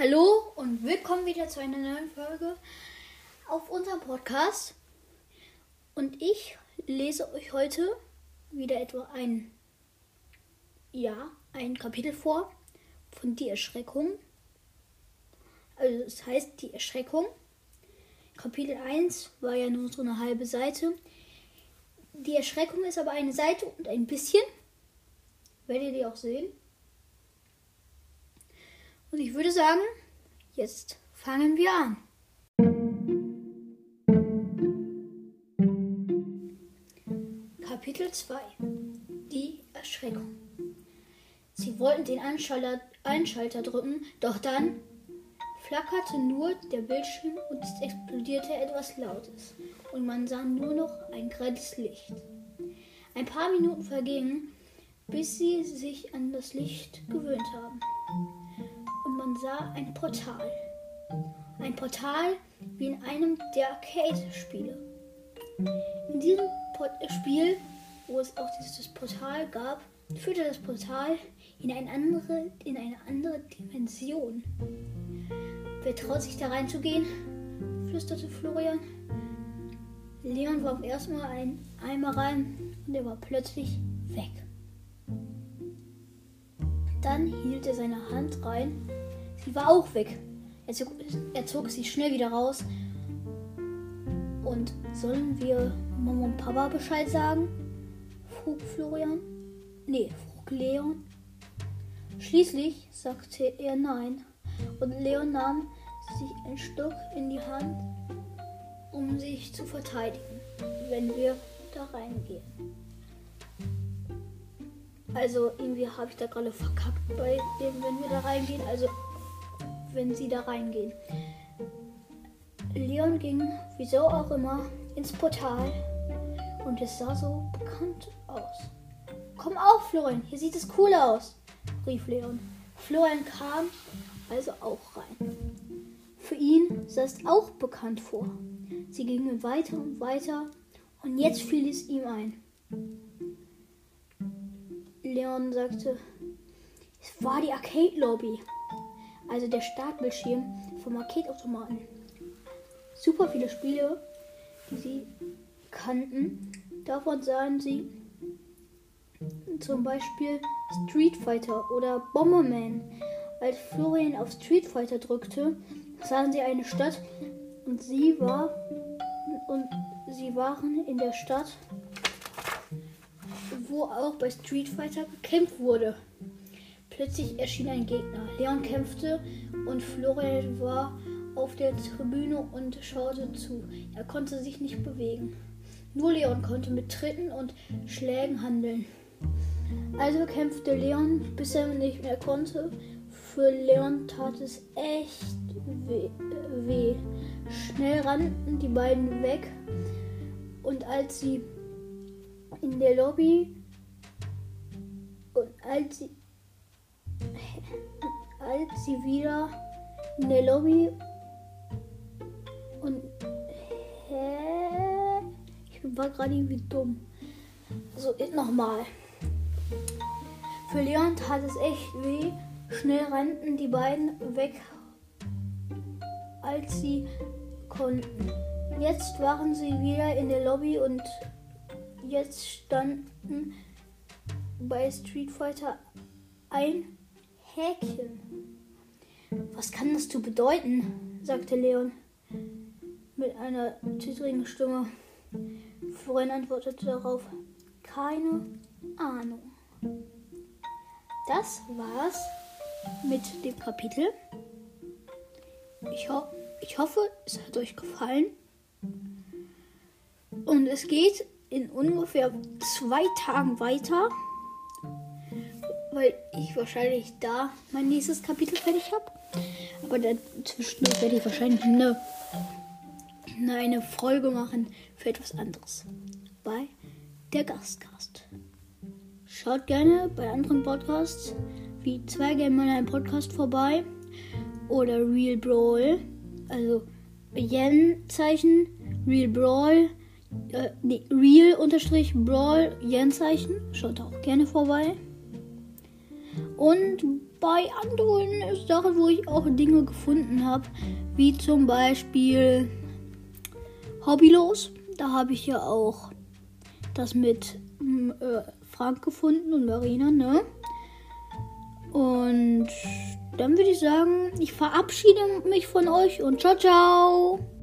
Hallo und willkommen wieder zu einer neuen Folge auf unserem Podcast. Und ich lese euch heute wieder etwa ein, ja, ein Kapitel vor von Die Erschreckung. Also es heißt Die Erschreckung. Kapitel 1 war ja nur so eine halbe Seite. Die Erschreckung ist aber eine Seite und ein bisschen. Werdet ihr auch sehen. Und ich würde sagen, jetzt fangen wir an. Kapitel 2 Die Erschreckung. Sie wollten den Einschalter, Einschalter drücken, doch dann flackerte nur der Bildschirm und es explodierte etwas Lautes und man sah nur noch ein grelles Licht. Ein paar Minuten vergingen, bis sie sich an das Licht gewöhnt haben man sah ein Portal. Ein Portal wie in einem der Arcade-Spiele. In diesem Spiel, wo es auch dieses Portal gab, führte das Portal in eine andere, in eine andere Dimension. Wer traut sich da reinzugehen? flüsterte Florian. Leon warf erstmal einen Eimer rein und er war plötzlich weg. Dann hielt er seine Hand rein die war auch weg. Er zog, er zog sie schnell wieder raus. Und sollen wir Mama und Papa Bescheid sagen? frug Florian. Nee, frug Leon. Schließlich sagte er nein. Und Leon nahm sich ein Stock in die Hand, um sich zu verteidigen, wenn wir da reingehen. Also irgendwie habe ich da gerade verkackt bei dem, wenn wir da reingehen. Also wenn sie da reingehen. Leon ging, wieso auch immer, ins Portal und es sah so bekannt aus. Komm auf, Florian, hier sieht es cool aus, rief Leon. Florian kam also auch rein. Für ihn sah es auch bekannt vor. Sie gingen weiter und weiter und jetzt fiel es ihm ein. Leon sagte, es war die Arcade-Lobby also der Startbildschirm vom Arcade-Automaten. Super viele Spiele, die sie kannten. Davon sahen sie zum Beispiel Street Fighter oder Bomberman. Als Florian auf Street Fighter drückte, sahen sie eine Stadt und sie war und sie waren in der Stadt, wo auch bei Street Fighter gekämpft wurde. Plötzlich erschien ein Gegner. Leon kämpfte und Florian war auf der Tribüne und schaute zu. Er konnte sich nicht bewegen. Nur Leon konnte mit Tritten und Schlägen handeln. Also kämpfte Leon, bis er nicht mehr konnte. Für Leon tat es echt weh. Schnell rannten die beiden weg und als sie in der Lobby und als sie als sie wieder in der Lobby und hä? Ich war gerade irgendwie dumm. So, nochmal. Für Leon tat es echt weh. Schnell rannten die beiden weg, als sie konnten. Jetzt waren sie wieder in der Lobby und jetzt standen bei Street Fighter ein Häkchen. Was kann das zu bedeuten? sagte Leon mit einer zittrigen Stimme. Florian antwortete darauf: Keine Ahnung. Das war's mit dem Kapitel. Ich, ho ich hoffe, es hat euch gefallen. Und es geht in ungefähr zwei Tagen weiter weil ich wahrscheinlich da mein nächstes Kapitel fertig habe. Aber dazwischen werde ich wahrscheinlich eine, eine Folge machen für etwas anderes. Bei der Gastcast. Schaut gerne bei anderen Podcasts wie zwei Gamer in einem Podcast vorbei oder Real Brawl. Also Yen-Zeichen, Real Brawl, äh, nee, Real Brawl, Yen-Zeichen. Schaut auch gerne vorbei. Und bei anderen Sachen, wo ich auch Dinge gefunden habe, wie zum Beispiel Hobbylos. Da habe ich ja auch das mit äh, Frank gefunden und Marina, ne? Und dann würde ich sagen, ich verabschiede mich von euch und ciao, ciao.